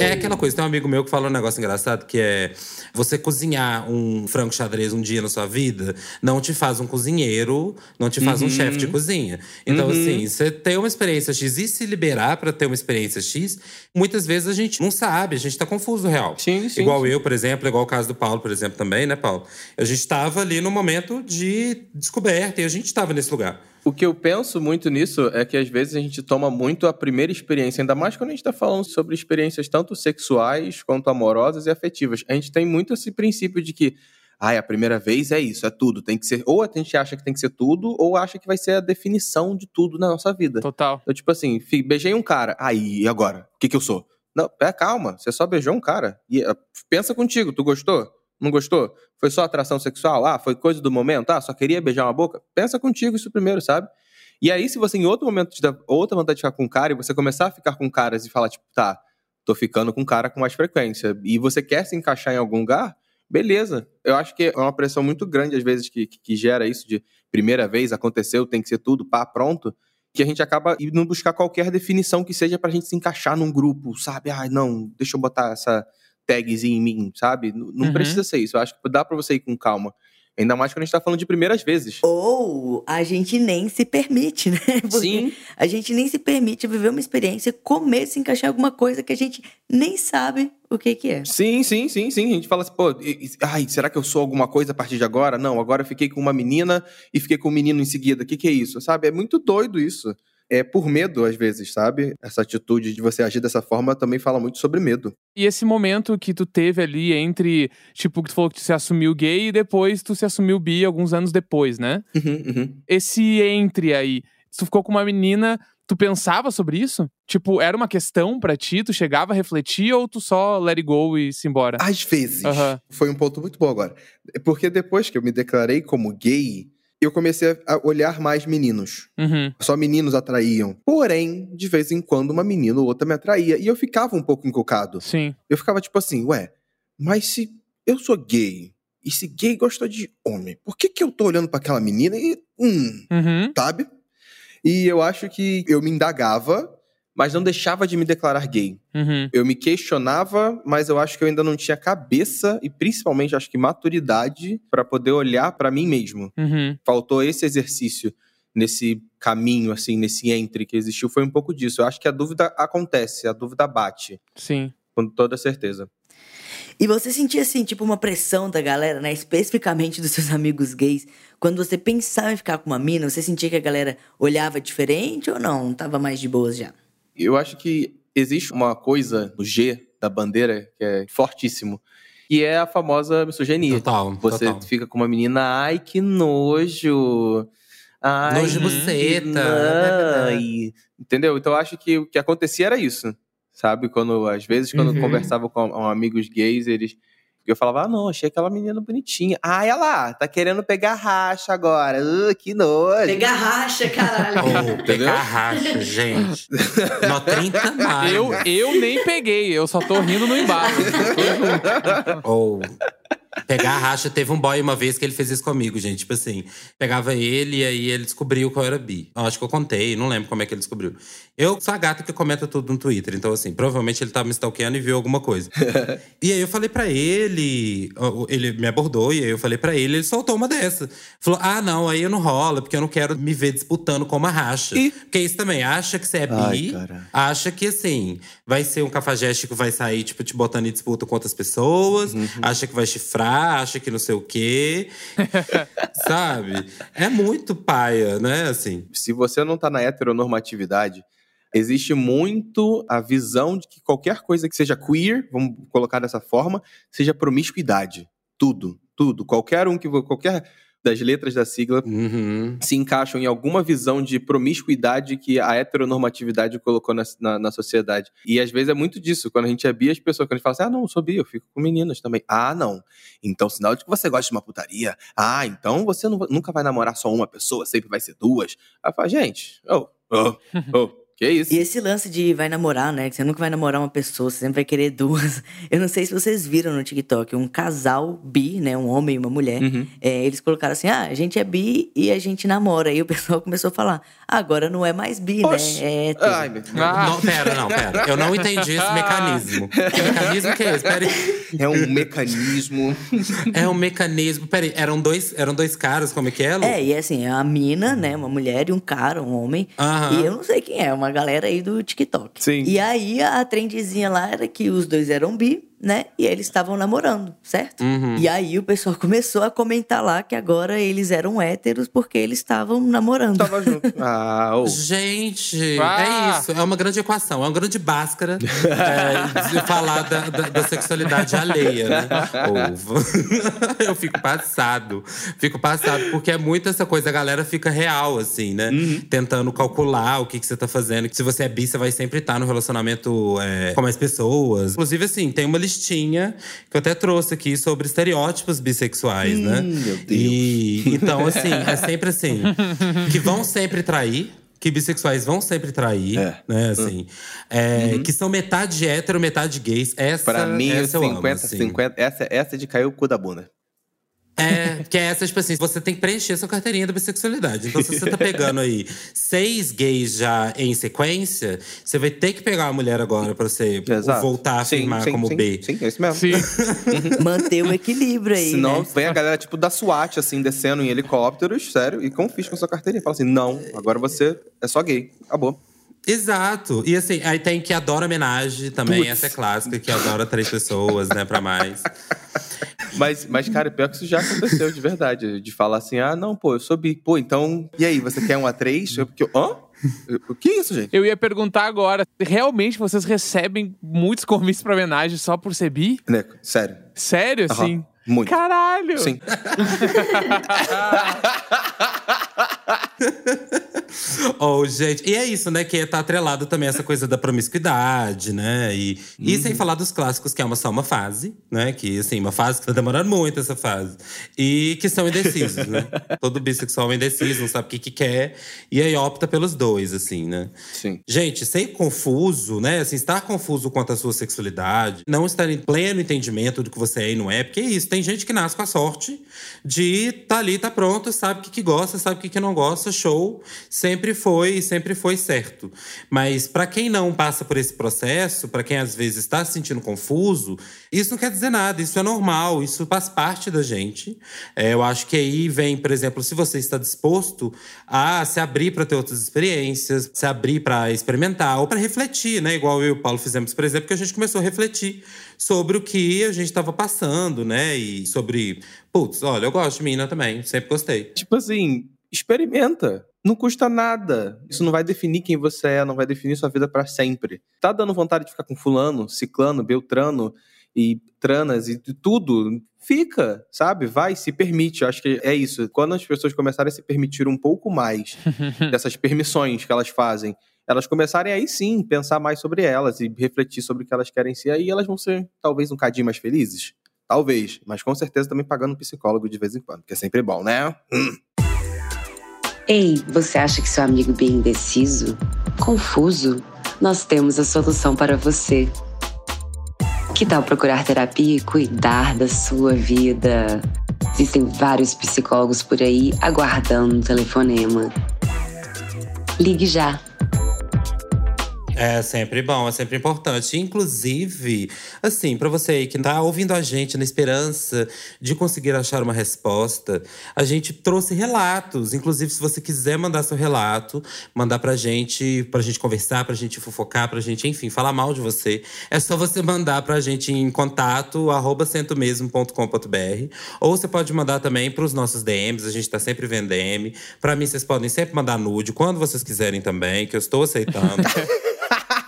É aquela coisa, tem um amigo meu que fala um negócio engraçado que é você cozinhar um frango xadrez um dia na sua vida não te faz um cozinheiro, não te faz um chefe de cozinha. Então, assim, você ter uma experiência X e se liberar pra ter uma experiência X, muitas vezes a gente não sabe, a gente tá confuso real. Sim, sim, Igual sim. eu, por exemplo, igual o caso do Paulo, por exemplo, também, né, Paulo? A gente tava ali no momento de descoberta e a gente tava nesse lugar. O que eu penso muito nisso é que às vezes a gente toma muito a primeira experiência, ainda mais quando a gente está falando sobre experiências tanto sexuais quanto amorosas e afetivas. A gente tem muito esse princípio de que, ai, a primeira vez é isso, é tudo, tem que ser. Ou a gente acha que tem que ser tudo, ou acha que vai ser a definição de tudo na nossa vida. Total. Então, tipo assim, beijei um cara, aí, e agora? O que, que eu sou? Não, pé, calma, você só beijou um cara. E, ah, pensa contigo, tu gostou? Não gostou? Foi só atração sexual? Ah, foi coisa do momento? Ah, só queria beijar uma boca? Pensa contigo isso primeiro, sabe? E aí, se você em outro momento te dá outra vontade de ficar com um cara e você começar a ficar com caras e falar, tipo, tá, tô ficando com um cara com mais frequência, e você quer se encaixar em algum lugar, beleza. Eu acho que é uma pressão muito grande, às vezes, que, que, gera isso de primeira vez, aconteceu, tem que ser tudo, pá, pronto. Que a gente acaba indo buscar qualquer definição que seja pra gente se encaixar num grupo, sabe? Ah, não, deixa eu botar essa tagzinha em mim, sabe? N- Não Uhum. precisa ser isso. Eu acho que dá pra você ir com calma. Ainda mais quando a gente tá falando de primeiras vezes. Ou a gente nem se permite, né? Porque Sim. A gente nem se permite viver uma experiência, comer, se encaixar em alguma coisa que a gente nem sabe o que que é. Sim, sim, sim, sim. A gente fala assim, pô, e- e- ai, será que eu sou alguma coisa a partir de agora? Não, agora eu fiquei com uma menina e fiquei com um menino em seguida. O que, que é isso? Sabe? É muito doido isso. É por medo, às vezes, sabe? Essa atitude de você agir dessa forma também fala muito sobre medo. E esse momento que tu teve ali entre, tipo, que tu falou que tu se assumiu gay e depois tu se assumiu bi alguns anos depois, né? Uhum, uhum. Esse entre aí, tu ficou com uma menina, tu pensava sobre isso? Tipo, era uma questão pra ti, tu chegava a refletir ou tu só let it go e se embora? Às vezes. Aham. Foi um ponto muito bom agora. Porque depois que eu me declarei como gay, eu comecei a olhar mais meninos. Uhum. Só meninos atraíam. Porém, de vez em quando, uma menina ou outra me atraía. E eu ficava um pouco encucado. Sim. Eu ficava tipo assim, ué, mas se eu sou gay, e se gay gosta de homem, por que que eu tô olhando pra aquela menina e. Hum, Uhum. sabe? E eu acho que eu me indagava, Mas não deixava de me declarar gay. Uhum. Eu me questionava, mas eu acho que eu ainda não tinha cabeça e principalmente acho que maturidade pra poder olhar pra mim mesmo. Uhum. Faltou esse exercício nesse caminho, assim, nesse entre que existiu, foi um pouco disso. Eu acho que a dúvida acontece, a dúvida bate, Sim. com toda certeza. E você sentia, assim, tipo, uma pressão da galera, né? Especificamente dos seus amigos gays. Quando você pensava em ficar com uma mina, você sentia que a galera olhava diferente ou não? Tava mais de boas já? Eu acho que existe uma coisa no G da bandeira que é fortíssimo, e é a famosa misoginia. Total, Você total. fica com uma menina, ai, que nojo. Ai, Nojo de que buceta. ai." Entendeu? Então eu acho que o que acontecia era isso. Sabe? Quando, às vezes, quando eu Uhum. conversava com, com amigos gays, eles. Eu falava, ah, não, achei aquela menina bonitinha. Ah, ela lá, tá querendo pegar racha agora. Uh, que nojo. Pegar racha, caralho. Ou pegar racha, gente. No 30 mais. Eu, eu nem peguei, eu só tô rindo no embalo. Ou pegar a racha. Teve um boy uma vez que ele fez isso comigo, gente. Tipo assim, pegava ele e aí ele descobriu qual era bi. Eu acho que eu contei, não lembro como é que ele descobriu. Eu sou a gata que comenta tudo no Twitter, então assim, provavelmente ele tava me stalkeando e viu alguma coisa. e aí eu falei pra ele, ele me abordou e aí eu falei pra ele, ele soltou uma dessa. Falou: "Ah, não, aí eu não rola, porque eu não quero me ver disputando com uma racha". Ih. Porque isso também, acha que você é Ai, bi, cara. acha que assim, vai ser um cafajeste que vai sair, tipo, te botando em disputa com outras pessoas, acha que vai chifrar, acha que não sei o quê. Sabe? É muito paia, né? Assim. se você não tá na heteronormatividade, existe muito a visão de que qualquer coisa que seja queer, vamos colocar dessa forma, seja promiscuidade. Tudo, tudo. Qualquer um que qualquer das letras da sigla Uhum. se encaixam em alguma visão de promiscuidade que a heteronormatividade colocou na, na, na sociedade. E às vezes é muito disso. Quando a gente é bi, as pessoas, quando a gente fala assim, ah, não, eu sou bi, eu fico com meninas também. Ah, não. Então, sinal de que você gosta de uma putaria. Ah, então você não- nunca vai namorar só uma pessoa, sempre vai ser duas. Aí fala, gente, oh, oh, oh, que isso? E esse lance de vai namorar, né? Que você nunca vai namorar uma pessoa, você sempre vai querer duas. Eu não sei se vocês viram no TikTok, um casal bi, né? Um homem e uma mulher. Uhum. é, eles colocaram assim: ah, a gente é bi e a gente namora. E o pessoal começou a falar: agora não é mais bi, Oxe. né? É hétero. Ai, meu Deus. Ah. Não, pera, não, pera. Eu não entendi esse mecanismo. Que mecanismo que é esse? Pera aí. É um mecanismo. É um mecanismo. Pera aí, eram dois, eram dois caras, como é que é, Lu? É, e assim, é uma mina, né? Uma mulher e um cara, um homem. Aham. E eu não sei quem é, uma galera aí do TikTok. Sim. E aí a trendezinha lá era que os dois eram bi, né? E eles estavam namorando, certo? Uhum. E aí o pessoal começou a comentar lá que agora eles eram héteros porque eles estavam namorando. Tava junto. Ah, oh. Gente, Ah. é isso. É uma grande equação, é uma grande báscara é, de falar da, da- da sexualidade alheia, né? Ovo. Eu fico passado. Fico passado, porque é muito essa coisa, a galera fica real, assim, né? Tentando calcular o que, que você tá fazendo. Se você é bi, você vai sempre estar no relacionamento é, com mais pessoas. Inclusive, assim, tem uma listinha que eu até trouxe aqui sobre estereótipos bissexuais, né? Hum, meu Deus. E então, assim, é sempre assim, que vão sempre trair. Que bissexuais vão sempre trair, É. né? Assim, é, que são metade hétero, metade gays. Essa, Pra mim, essa eu amo, 50, assim. 50. Essa, essa é de cair o cu da bunda. É, que é essa, tipo assim, você tem que preencher sua carteirinha da bissexualidade. Então, se você tá pegando aí seis gays já em sequência, você vai ter que pegar uma mulher agora pra você Exato. voltar a Sim, afirmar sim, como sim, B. Sim, é isso mesmo. Sim. Manter o equilíbrio aí, Senão né? vem a galera, tipo, da SWAT, assim, descendo em helicópteros, sério, e confisca sua carteirinha. Fala assim, não, agora você é só gay. Acabou. Exato. E assim, aí tem que adora homenagem também, Putz. essa é clássica, que adora três pessoas, né, pra mais. Mas, mas, cara, pior que isso já aconteceu de verdade. De falar assim, ah, não, pô, eu sou bi. Pô, então, e aí, você quer um A3? Eu, porque hã? O que é isso, gente? Eu ia perguntar agora, realmente vocês recebem muitos convites pra homenagem só por ser bi? Neco, sério. Sério, Aham, assim? muito. Caralho! Sim. Oh, gente. E é isso, né? Que tá atrelado também essa coisa da promiscuidade, né? E, e Uhum. sem falar dos clássicos, que é uma, só uma fase, né? Que, assim, uma fase que tá demorando muito essa fase. E que são indecisos, né? Todo bissexual é indeciso, não sabe o que, que quer. E aí opta pelos dois, assim, né? Sim. Gente, ser confuso, né? Assim, estar confuso quanto à sua sexualidade, não estar em pleno entendimento do que você é e não é, porque é isso. Tem gente que nasce com a sorte de tá ali, tá pronto, sabe o que, que gosta, sabe o que, que não gosta, show. Sempre foi, sempre foi certo. Mas para quem não passa por esse processo, para quem às vezes está se sentindo confuso, isso não quer dizer nada, isso é normal, isso faz parte da gente. É, eu acho que aí vem, por exemplo, se você está disposto a se abrir para ter outras experiências, se abrir para experimentar ou para refletir, né? Igual eu e o Paulo fizemos, por exemplo, que a gente começou a refletir sobre o que a gente estava passando, né? E sobre, putz, olha, eu gosto de mina também, sempre gostei. Tipo assim, experimenta. Não custa nada. Isso não vai definir quem você é, não vai definir sua vida pra sempre. Tá dando vontade de ficar com fulano, ciclano, beltrano e tranas e tudo? Fica, sabe? Vai, se permite. Eu acho que é isso. Quando as pessoas começarem a se permitir um pouco mais dessas permissões que elas fazem, elas começarem aí sim pensar mais sobre elas e refletir sobre o que elas querem ser, aí elas vão ser talvez um cadinho mais felizes. talvez. Mas com certeza também pagando um psicólogo de vez em quando, que é sempre bom, né? Hum. Ei, você acha que seu amigo bem indeciso? Confuso? Nós temos a solução para você. Que tal procurar terapia e cuidar da sua vida? Existem vários psicólogos por aí aguardando um telefonema. Ligue já. É sempre bom, é sempre importante. Inclusive, assim, para você aí que tá ouvindo a gente na esperança de conseguir achar uma resposta, a gente trouxe relatos. Inclusive, se você quiser mandar seu relato, mandar pra gente, pra gente conversar, pra gente fofocar, pra gente, enfim, falar mal de você, é só você mandar pra gente em contato arroba centomesmo.com.br ou você pode mandar também pros nossos DMs, a gente tá sempre vendo DM. Pra mim, vocês podem sempre mandar nude, quando vocês quiserem também, que eu estou aceitando.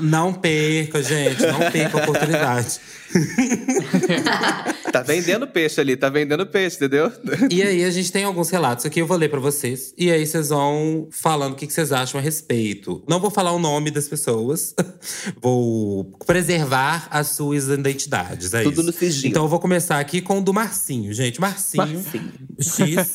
Não perca, gente. Não perca a oportunidade. Tá vendendo peixe ali, tá vendendo peixe, entendeu? E aí, a gente tem alguns relatos aqui, eu vou ler pra vocês. E aí, vocês vão falando o que que vocês acham a respeito. Não vou falar o nome das pessoas. vou preservar as suas identidades. É Tudo isso. no sigilo. Então, eu vou começar aqui com o do Marcinho, gente. Marcinho. Marcinho. X.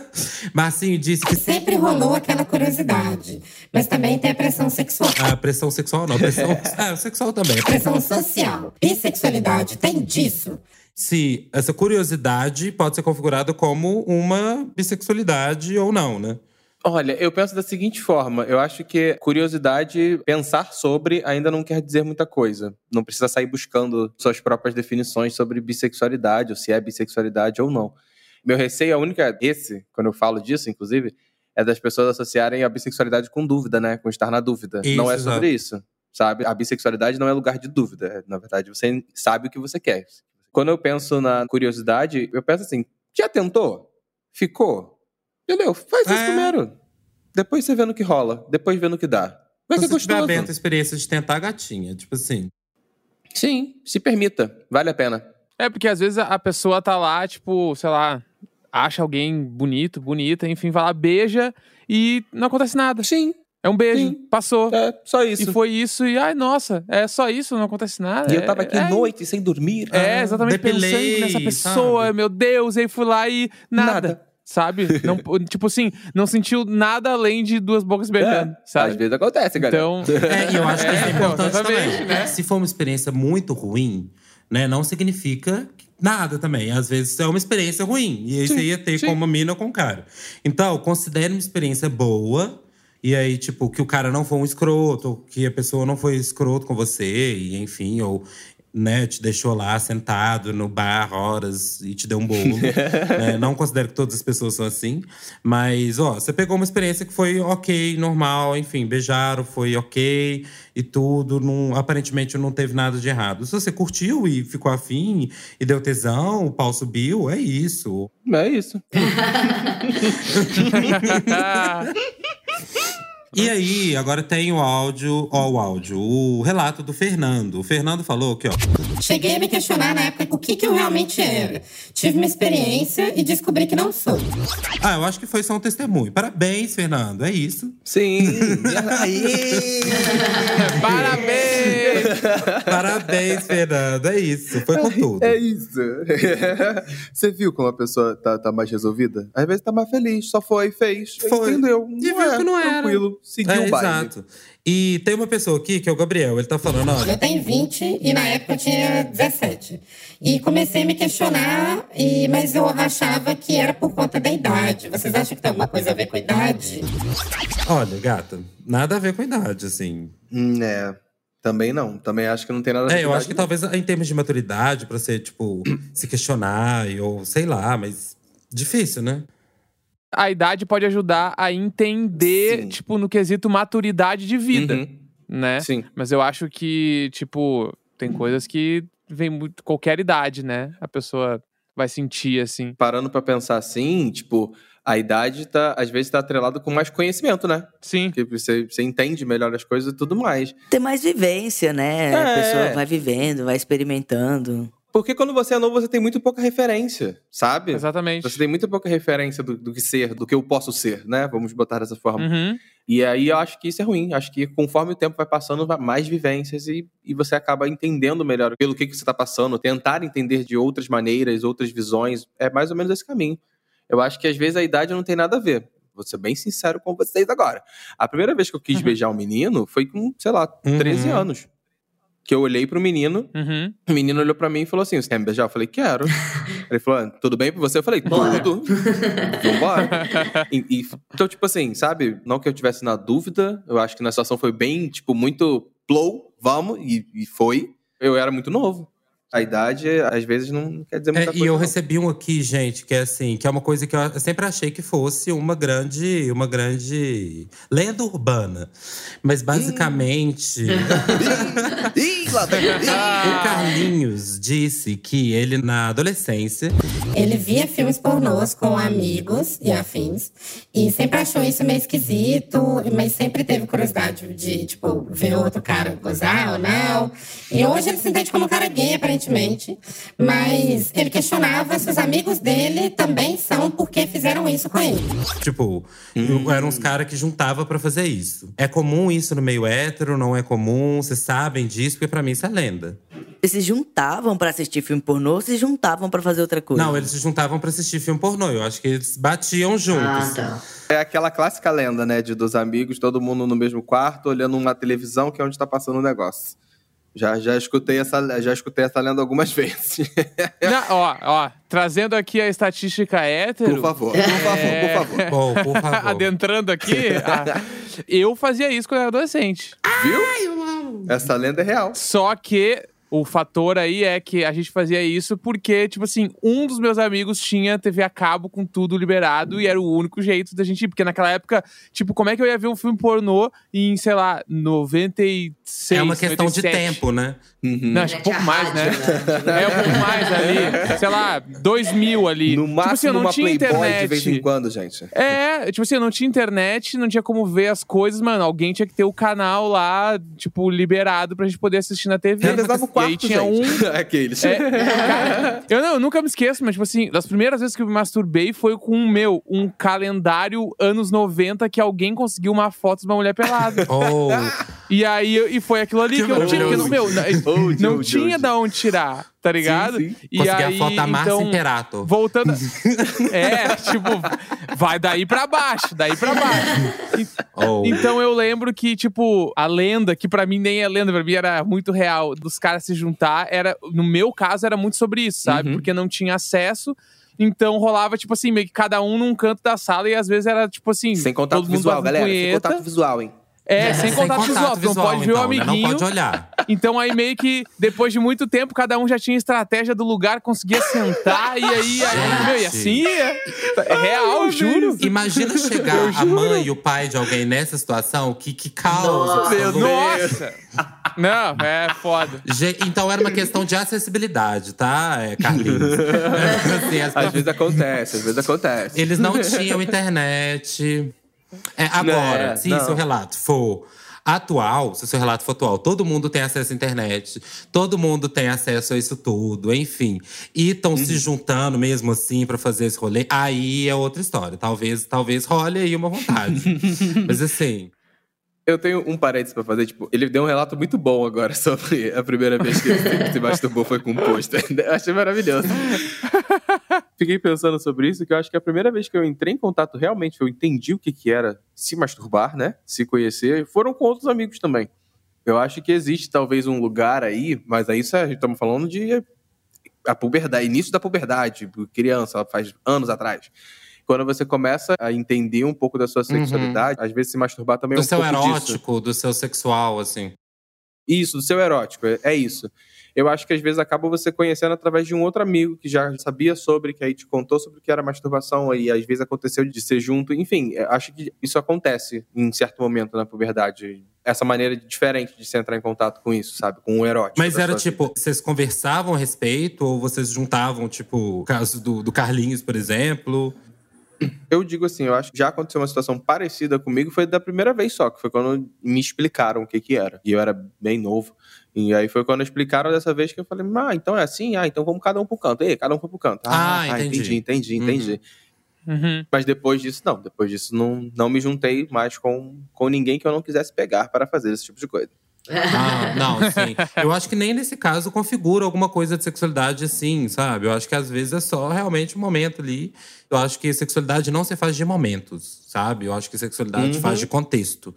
Marcinho disse que Sempre rolou aquela curiosidade. Mas também tem a pressão sexual. A pressão sexual não, a pressão é, sexual também. Pressão social. Bissexualidade tem disso. Se essa curiosidade pode ser configurada como uma bissexualidade ou não, né? Olha, eu penso da seguinte forma: eu acho que curiosidade, pensar sobre, ainda não quer dizer muita coisa. Não precisa sair buscando suas próprias definições sobre bissexualidade, ou se é bissexualidade ou não. Meu receio, a única, esse, quando eu falo disso, inclusive, é das pessoas associarem a bissexualidade com dúvida, né? Com estar na dúvida. Isso, não é exato. sobre isso, sabe? A bissexualidade não é lugar de dúvida. É, Na verdade, você sabe o que você quer. Quando eu penso na curiosidade, eu penso assim: já tentou? Ficou? Entendeu? Faz isso É. primeiro. Depois você vê no que rola. Depois vê no que dá. Vai Se que é gostoso. aberto a experiência de tentar a gatinha, tipo assim. Sim, se permita. Vale a pena. É, porque às vezes a- a pessoa tá lá, tipo, sei lá, acha alguém bonito, bonita, enfim, vai lá, beija e não acontece nada. Sim, É um beijo, Sim. passou. é só isso. E foi isso, e ai, nossa, é só isso, não acontece nada. E eu tava aqui é, noite sem dormir. É, Ah, exatamente, depilei, pensando nessa pessoa, sabe? meu Deus, e aí fui lá e nada. Nada. Sabe? Não, tipo assim, não sentiu nada além de duas bocas beijando, É, sabe? Às vezes acontece, galera. Então, É, e eu acho que isso é É, importante exatamente, também. né? Se for uma experiência muito ruim, né, não significa nada também. Às vezes é uma experiência ruim. E aí você ia ter sim. com uma mina ou com um cara. Então, considere uma experiência boa. E aí, tipo, que o cara não foi um escroto, ou que a pessoa não foi escroto com você, e enfim, ou né, te deixou lá sentado no bar horas e te deu um bolo. né? Não considero que todas as pessoas são assim. Mas, ó, você pegou uma experiência que foi ok, normal, enfim, beijaram, foi ok e tudo. Não, aparentemente não teve nada de errado. Se você curtiu e ficou afim e deu tesão, o pau subiu, é isso. É isso. E aí, agora tem o áudio, ó, o áudio, o relato do Fernando. O Fernando falou que, ó. Cheguei a me questionar na época o que, que eu realmente era. Tive uma experiência e descobri que não sou. Ah, eu acho que foi só um testemunho. Parabéns, Fernando. É isso. Sim. Aê! parabéns! Parabéns, Fernando. É isso. Foi com tudo. É isso. Você viu como a pessoa tá, tá mais resolvida? Às vezes tá mais feliz, só foi, fez. Foi. Entendeu? E viu que não era. Tranquilo, seguiu É, o baile. exato. E tem uma pessoa aqui, que é o Gabriel. Ele tá falando, olha. Eu tenho 20 e na época eu tinha 17. E comecei a me questionar, e, mas eu achava que era por conta da idade. Vocês acham que tem alguma coisa a ver com a idade? Olha, gata, nada a ver com a idade, assim. Hum, é. Também não. Também acho que não tem nada a ver É, eu acho que idade, talvez em termos de maturidade, pra você, tipo, se questionar, ou sei lá, mas difícil, né? A idade pode ajudar a entender, Sim. tipo, no quesito maturidade de vida, Uhum. né? Sim. Mas eu acho que, tipo, tem coisas que vem muito qualquer idade, né? A pessoa vai sentir assim. Parando pra pensar assim, tipo, a idade tá, às vezes tá atrelado com mais conhecimento, né? Sim. Porque você, você entende melhor as coisas e tudo mais. Tem mais vivência, né? A É. pessoa vai vivendo, vai experimentando. Porque quando você é novo, você tem muito pouca referência, sabe? Exatamente. Você tem muito pouca referência do, do que ser, do que eu posso ser, né? Vamos botar dessa forma. Uhum. E aí eu acho que isso é ruim. Acho que conforme o tempo vai passando, vai mais vivências e, e você acaba entendendo melhor pelo que, que você está passando, tentar entender de outras maneiras, outras visões. É mais ou menos esse caminho. Eu acho que às vezes a idade não tem nada a ver. Vou ser bem sincero com vocês agora. A primeira vez que eu quis beijar um menino foi com, sei lá, 13 Uhum. anos. Que eu olhei pro menino, Uhum. o menino olhou pra mim e falou assim: Você quer me beijar? Eu falei, quero. Ele falou: "Ah, tudo bem pra você? Eu falei, tudo. Vambora. E, e- então, tipo assim, sabe? Não que eu tivesse na dúvida, eu acho que na situação foi bem, tipo, muito blow, vamos, e, e foi. Eu era muito novo. A idade, às vezes, não quer dizer É, muita e coisa. eu não. recebi um aqui, gente, que é assim, que é uma coisa que eu sempre achei que fosse uma grande, uma grande lenda urbana. Mas basicamente, o Carlinhos disse que ele na adolescência Ele via filmes pornôs com amigos e afins. E sempre achou isso meio esquisito, mas sempre teve curiosidade de, tipo, ver outro cara gozar ou não. E hoje ele se entende como um cara gay, aparentemente. Mas ele questionava se os amigos dele também são porque fizeram isso com ele. Tipo, eu- eram uns caras que juntava pra fazer isso. É comum isso no meio hétero? Não é comum? Vocês sabem disso? Porque pra mim isso é lenda. Eles se juntavam pra assistir filme pornô ou se juntavam pra fazer outra coisa? Não, eles se juntavam pra assistir filme pornô. Eu acho que eles batiam Ah, juntos. tá. É aquela clássica lenda, né? De dos amigos, todo mundo no mesmo quarto, olhando uma televisão, que é onde tá passando o negócio. Já, já, escutei essa, já escutei essa lenda algumas vezes. Não, ó, ó, trazendo aqui a estatística hétero. Por favor, por favor, por favor. Bom, por favor. Adentrando aqui, ah, eu fazia isso quando eu era adolescente. Viu? Essa lenda é real. Só que o fator aí é que a gente fazia isso porque, tipo assim, um dos meus amigos tinha TV a cabo com tudo liberado e era o único jeito da gente ir. Porque naquela época, tipo, como é que eu ia ver um filme pornô em, sei lá, 96, É uma questão 97? de tempo, né? Não, acho que um Tinha pouco mais, né? rádio, É um pouco mais ali. Sei lá, 2000 ali. No máximo, tipo assim, eu não uma tinha Playboy internet. de vez em quando, gente. É, tipo assim, eu não tinha internet, não tinha como ver as coisas, mano. Alguém tinha que ter o canal lá, tipo, liberado pra gente poder assistir na TV. Revezava o e aí quarto, tinha um. gente. Aqueles. É, cara, eu não, eu nunca me esqueço, mas, tipo assim, das primeiras vezes que eu me masturbei foi com um meu, um calendário anos 90 que alguém conseguiu uma foto de uma mulher pelada. Ou E aí, eu- e foi aquilo ali que, Que eu tinha, que, meu, não, Old, não tinha old. da onde tirar, tá ligado? sim. E conseguir aí, a foto da Márcia então, Imperator. Voltando. é, tipo, vai daí pra baixo, daí pra baixo. Ou Então eu lembro que, tipo, a lenda, que pra mim nem é lenda, pra mim era muito real, dos caras se juntar, era, no meu caso, era muito sobre isso, sabe? Uhum. Porque não tinha acesso. Então rolava, tipo assim, meio que cada um num canto da sala e às vezes era, tipo assim, Sem contato todo mundo visual, galera. Sem contato visual, hein? É, sem contato, visual. Tu não pode ver o então, né? amiguinho. Não pode olhar. Então aí meio que, depois de muito tempo, cada um já tinha estratégia do lugar, conseguia sentar, e aí, aí meu, e assim ia. É real, juro. Imagina chegar a mãe e o pai de alguém nessa situação, que, que causa. Nossa, por favor. Nossa! Não, é foda. Ge- Então era uma questão de acessibilidade, tá, é, Carlinhos? Assim, as Às vezes acontece, às vezes acontece. Eles não tinham internet. É, agora, Não, se não. seu relato for atual, se seu relato for atual, todo mundo tem acesso à internet, todo mundo tem acesso a isso tudo, enfim. E estão se Uhum. juntando mesmo assim pra fazer esse rolê, aí é outra história. Talvez, talvez role aí uma vontade. Mas assim, Eu tenho um parênteses pra fazer, tipo, ele deu um relato muito bom agora sobre a primeira vez que ele se- masturbou foi com um pôster. Eu achei maravilhoso. Fiquei pensando sobre isso, que eu acho que a primeira vez que eu entrei em contato realmente, eu entendi o que, que era se masturbar, né? Se conhecer, foram com outros amigos também. Eu acho que existe talvez um lugar aí, mas aí é- estamos falando de a puberdade, início da puberdade, criança, faz anos atrás. Quando você começa a entender um pouco da sua sexualidade, às vezes se masturbar também é do um seu pouco disso. erótico, do seu sexual, assim. Isso, do seu erótico, é, é isso. Eu acho que às vezes acaba você conhecendo através de um outro amigo que já sabia sobre, que aí te contou sobre o que era masturbação, e às vezes aconteceu de ser junto. Enfim, eu acho que isso acontece em certo momento na puberdade. Essa maneira diferente de se entrar em contato com isso, sabe? Com o erótico. Mas era tipo, vocês conversavam a respeito, ou vocês juntavam, tipo, o caso do, do Carlinhos, por exemplo? Eu digo assim, eu acho que já aconteceu uma situação parecida comigo, foi da primeira vez só, que foi quando me explicaram o que que era. E eu era bem novo. E aí foi quando explicaram dessa vez que eu falei, ah, então é assim? Ah, então vamos cada um pro canto. Ei, cada um foi pro canto. Ah, Ah, entendi. entendi, entendi, entendi. Uhum. Mas depois disso, não. Depois disso, não, não me juntei mais com, com ninguém que eu não quisesse pegar para fazer esse tipo de coisa. Ah, não, sim. Eu acho que nem nesse caso configura alguma coisa de sexualidade assim, sabe? Eu acho que às vezes é só realmente um momento ali. Eu acho que sexualidade não se faz de momentos, sabe? Eu acho que sexualidade Uhum. faz de contexto. O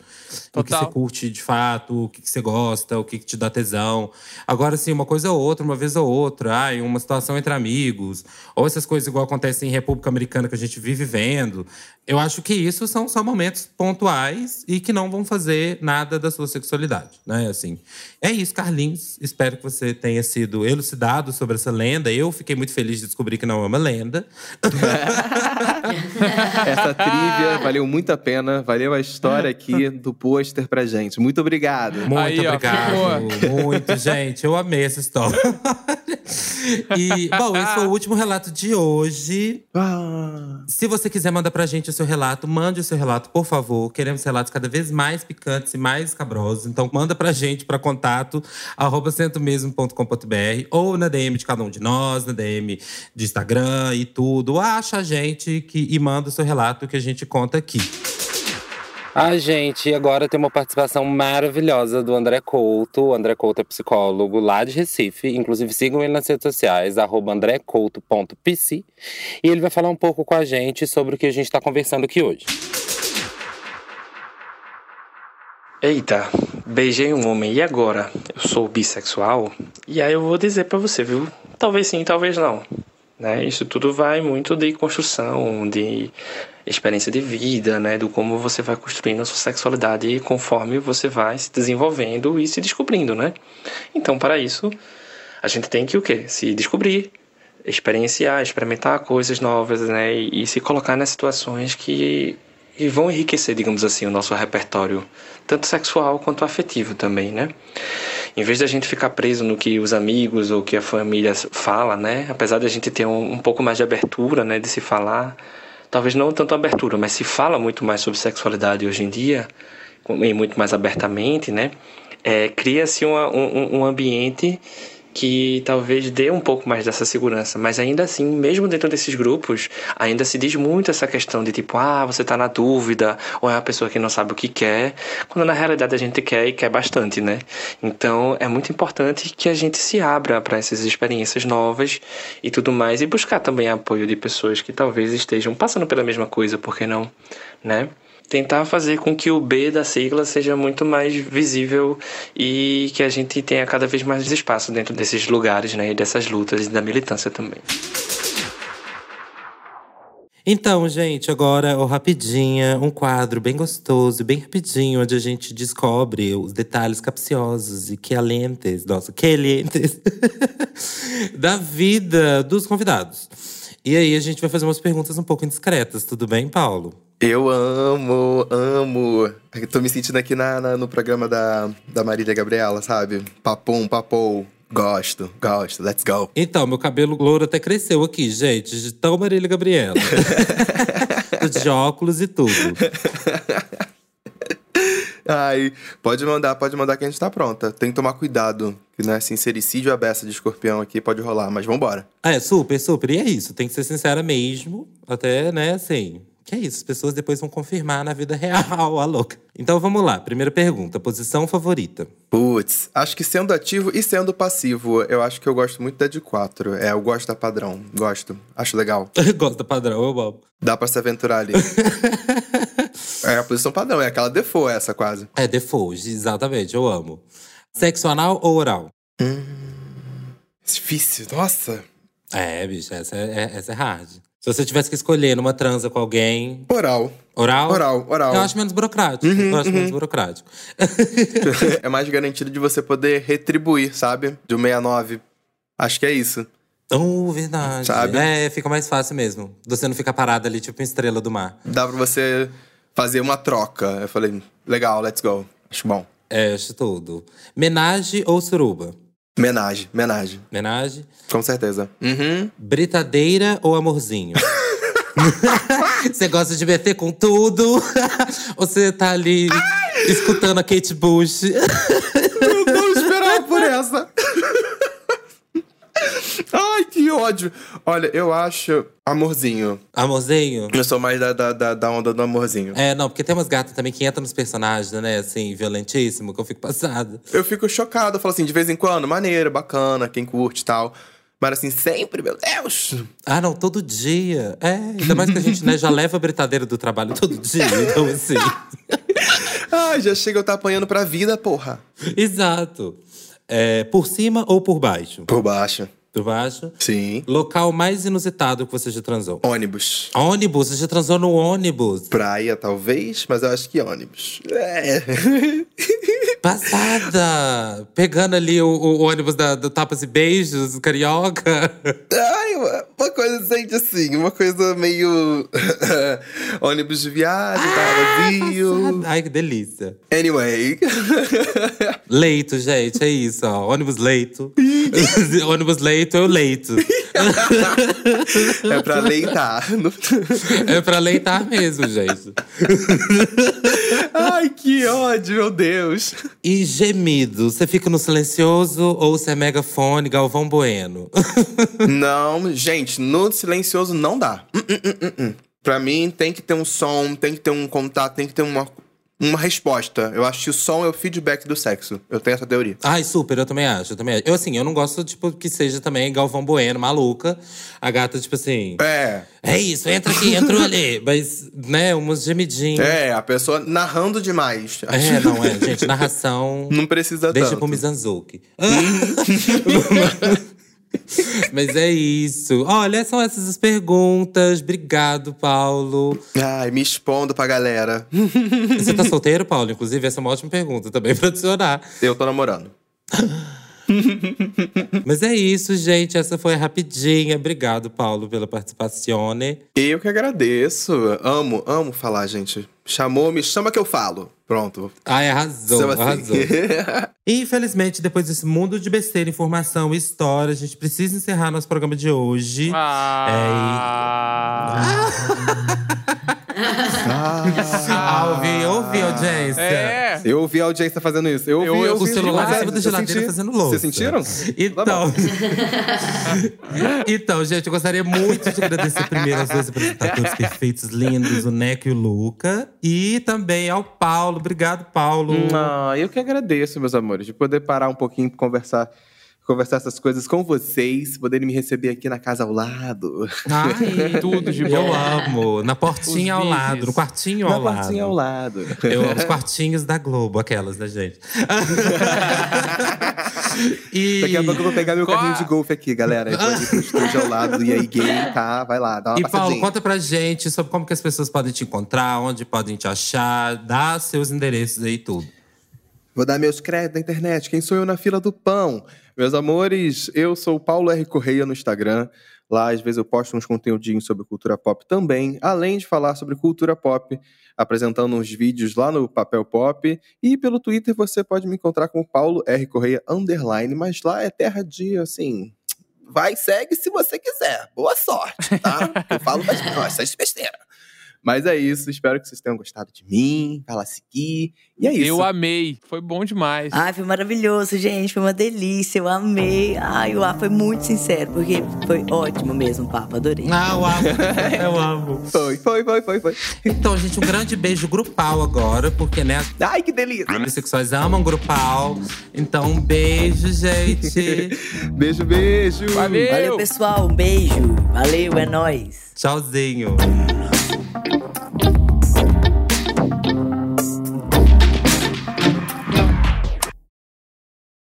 que Total. você curte de fato, o que você gosta, o que que te dá tesão. Agora, assim, uma coisa ou outra, uma vez ou outra, ai, uma situação entre amigos, ou essas coisas igual acontecem em República Americana que a gente vive vendo. Eu acho que isso são só momentos pontuais e que não vão fazer nada da sua sexualidade, né? Assim, é isso, Carlinhos. Espero que você tenha sido elucidado sobre essa lenda. Eu fiquei muito feliz de descobrir que não é uma lenda. Essa trivia valeu muito a pena. Valeu a história aqui do pôster pra gente. Muito obrigado. Muito Aí, ó, obrigado. Muito, gente. Eu amei essa história. e, bom, esse foi o último relato de hoje. Ah, Se você quiser mandar pra gente o seu relato, mande o seu relato, por favor. Queremos relatos cada vez mais picantes e mais cabrosos. Então, manda pra gente pra contato arroba centomesmo.com.br ou na DM de cada um de nós, na DM de Instagram e tudo. Acha a gente que, e manda o seu relato que a gente conta aqui. Ah, gente, e agora tem uma participação maravilhosa do André Couto. O André Couto é psicólogo lá de Recife. Inclusive, sigam ele nas redes sociais, andrecouto.pc. E ele vai falar um pouco com a gente sobre o que a gente está conversando aqui hoje. Eita, beijei um homem e agora? Eu sou bissexual? E aí eu vou dizer pra você, viu? Talvez sim, talvez não. Né? Isso tudo vai muito de construção, de experiência de vida, né? Do como você vai construindo a sua sexualidade conforme você vai se desenvolvendo e se descobrindo, né? Então, para isso, a gente tem que o quê? Se descobrir, experienciar, experimentar coisas novas, né? E, e se colocar nas situações que, que vão enriquecer, digamos assim, o nosso repertório, tanto sexual quanto afetivo também, né? Em vez da gente ficar preso no que os amigos ou que a família fala, né? Apesar de a gente ter um, um pouco mais de abertura, né? De se falar, talvez não tanto abertura, mas se fala muito mais sobre sexualidade hoje em dia, e muito mais abertamente, né? É, Cria-se um, um ambiente que talvez dê um pouco mais dessa segurança, mas ainda assim, mesmo dentro desses grupos, ainda se diz muito essa questão de tipo, ah, você tá na dúvida, ou é uma pessoa que não sabe o que quer, quando na realidade a gente quer e quer bastante, né? Então é muito importante que a gente se abra para essas experiências novas e tudo mais, e buscar também apoio de pessoas que talvez estejam passando pela mesma coisa, por que não, né? Tentar fazer com que o B da sigla seja muito mais visível e que a gente tenha cada vez mais espaço dentro desses lugares, né, e dessas lutas e da militância também. Então, gente, agora, ó, rapidinha, um quadro bem gostoso, bem rapidinho, onde a gente descobre os detalhes capciosos e calientes, nossa, calientes, da vida dos convidados. E aí, a gente vai fazer umas perguntas um pouco indiscretas, tudo bem, Paulo? eu amo, amo. Eu tô me sentindo aqui na, na- no programa da, da Marília Gabriela, sabe? Papum, papou. Gosto, gosto. Let's go. Então, meu cabelo louro até cresceu aqui, gente, de tão Marília Gabriela. de óculos e tudo. Ai, pode mandar, pode mandar que a gente tá pronta. Tem que tomar cuidado, que não é sincericídio a beça de escorpião aqui, pode rolar, mas vambora. É, super, super. E é isso, tem que ser sincera mesmo. Até, né, assim. Que é isso, as pessoas depois vão confirmar na vida real, a louca. Então vamos lá, primeira pergunta: posição favorita? Putz, acho que sendo ativo e sendo passivo, eu acho que eu gosto muito da de 4. É, eu gosto da padrão, gosto. Acho legal. Gosto da padrão, eu amo. Dá pra se aventurar ali. é a posição padrão, é aquela default essa quase. É default, exatamente, eu amo. Sexo anal ou oral? Difícil, nossa. É, bicho, essa é, é- essa é hard. Se você tivesse que escolher numa transa com alguém. Oral. Oral? Oral, oral. Eu acho menos burocrático. Uhum, eu acho uhum. menos burocrático. é mais garantido de você poder retribuir, sabe? Do 69. Acho que é isso. Oh, verdade. Sabe? É, fica mais fácil mesmo. Você não fica parado ali, tipo estrela do mar. Dá pra você fazer uma troca. Eu falei, legal, let's go. Acho bom. É, acho tudo. Menage ou suruba? Menage, menage. Menage. Com certeza. Uhum. Britadeira ou amorzinho? Você gosta de meter com tudo? Ou você tá ali escutando a Kate Bush? Eu não esperava por essa. essa. Ai, que ódio. Olha, eu acho amorzinho. Amorzinho? Eu sou mais da, da, da, da onda do amorzinho. É, não, porque tem umas gatas também que entram nos personagens, né, assim, violentíssimo, que eu fico passada. Eu fico chocado, eu falo assim, de vez em quando, maneiro, bacana, quem curte e tal. Mas assim, sempre, meu Deus! Ah, não, todo dia. É, ainda mais que a gente né, já leva a britadeira do trabalho todo dia, então assim. ah, já chega eu tá apanhando pra vida, porra. Exato. É, por cima ou por baixo? Por baixo. Por baixo? Sim. Local mais inusitado que você já transou? Ônibus. Ônibus? Você já transou no ônibus? Praia, talvez, mas eu acho que ônibus. É. Passada! Pegando ali o, o ônibus da, do Tapas e Beijos, carioca. Ai, uma coisa, gente, assim, uma coisa meio. ônibus de viagem, ah, vazio. Passada. Ai, que delícia. Anyway. leito, gente, é isso, ó. Ônibus leito. ônibus leito, eu leito. é pra leitar. é pra leitar mesmo, gente. Ai, que ódio, meu Deus. E gemido, você fica no silencioso ou você é megafone, Galvão Bueno? não, gente, no silencioso não dá. Uh, uh, uh. Pra mim, tem que ter um som, tem que ter um contato, tem que ter uma uma resposta. Eu acho que o som é o feedback do sexo. Eu tenho essa teoria. Ai, super, eu também acho. Eu também acho. Eu, assim, eu não gosto, tipo, que seja também Galvão Bueno, maluca. A gata, tipo assim. É. É isso, entra aqui, entrou ali. Mas, né, umas gemidinhas. É, a pessoa narrando demais. É, não é, gente, narração. Não precisa Deixa tanto. pro Mizanzuki. Mas é isso. Olha, são essas as perguntas. Obrigado, Paulo. Ai, me expondo pra galera. Você tá solteiro, Paulo? Inclusive, essa é uma ótima pergunta também pra adicionar. Eu tô namorando. Mas é isso, gente. Essa foi rapidinha. Obrigado, Paulo, pela participação. Eu que agradeço. Amo, amo falar, gente. Chamou, me chama que eu falo. Pronto. Ai, arrasou, assim. arrasou. Infelizmente, depois desse mundo de besteira, informação e história, a gente precisa encerrar nosso programa de hoje. Ah. É, e... ah, ouvi, ouvi, audiência. É. Eu ouvi a audiência fazendo isso. Eu ouvi, Eu- eu o ouvi, celular em cima da geladeira senti. fazendo louça. Vocês sentiram? Então, então, gente, eu gostaria muito de agradecer primeiro aos dois apresentadores perfeitos, lindos, o Neco e o Luca. E também ao Paulo. Obrigado, Paulo. Ah, eu que agradeço, meus amores, de poder parar um pouquinho pra conversar, conversar essas coisas com vocês, poderem me receber aqui na casa ao lado. Ai, Tudo de Eu bom. amo. Na portinha ao lado, no quartinho Na ao lado. portinha ao lado. Eu amo os quartinhos da Globo, aquelas, né, gente? e... Daqui a pouco eu vou pegar meu Qual carrinho de golfe aqui, galera. Eu vou ali pro estúdio ao lado e aí gay, tá? Vai lá, dá uma E Paulo, conta pra gente sobre como que as pessoas podem te encontrar, onde podem te achar, dá seus endereços aí tudo. Vou dar meus créditos na internet. Quem sou eu na fila do pão? Meus amores, eu sou o Paulo R. Correia no Instagram. Lá, às vezes, eu posto uns conteúdinhos sobre cultura pop também, além de falar sobre cultura pop, apresentando uns vídeos lá no Papel Pop. E pelo Twitter você pode me encontrar com o Paulo R. Correia Underline, mas lá é terra de, assim. Vai, segue se você quiser. Boa sorte, tá? Eu falo bastante. Não, essa é besteira. Mas é isso, espero que vocês tenham gostado de mim. Vai lá seguir. E é isso. Eu amei. Foi bom demais. Ai, foi maravilhoso, gente. Foi uma delícia. Eu amei. Ai, o ar foi muito sincero, porque foi ótimo mesmo o papo. Adorei. Ah, eu amo. eu amo. Foi, foi, foi, foi, foi. Então, gente, um grande beijo grupal agora, porque, né, Ai, que delícia. as bissexuais amam grupal. Então, um beijo, gente. Beijo, beijo. Valeu. Valeu, pessoal. Um beijo. Valeu, é nóis. Tchauzinho.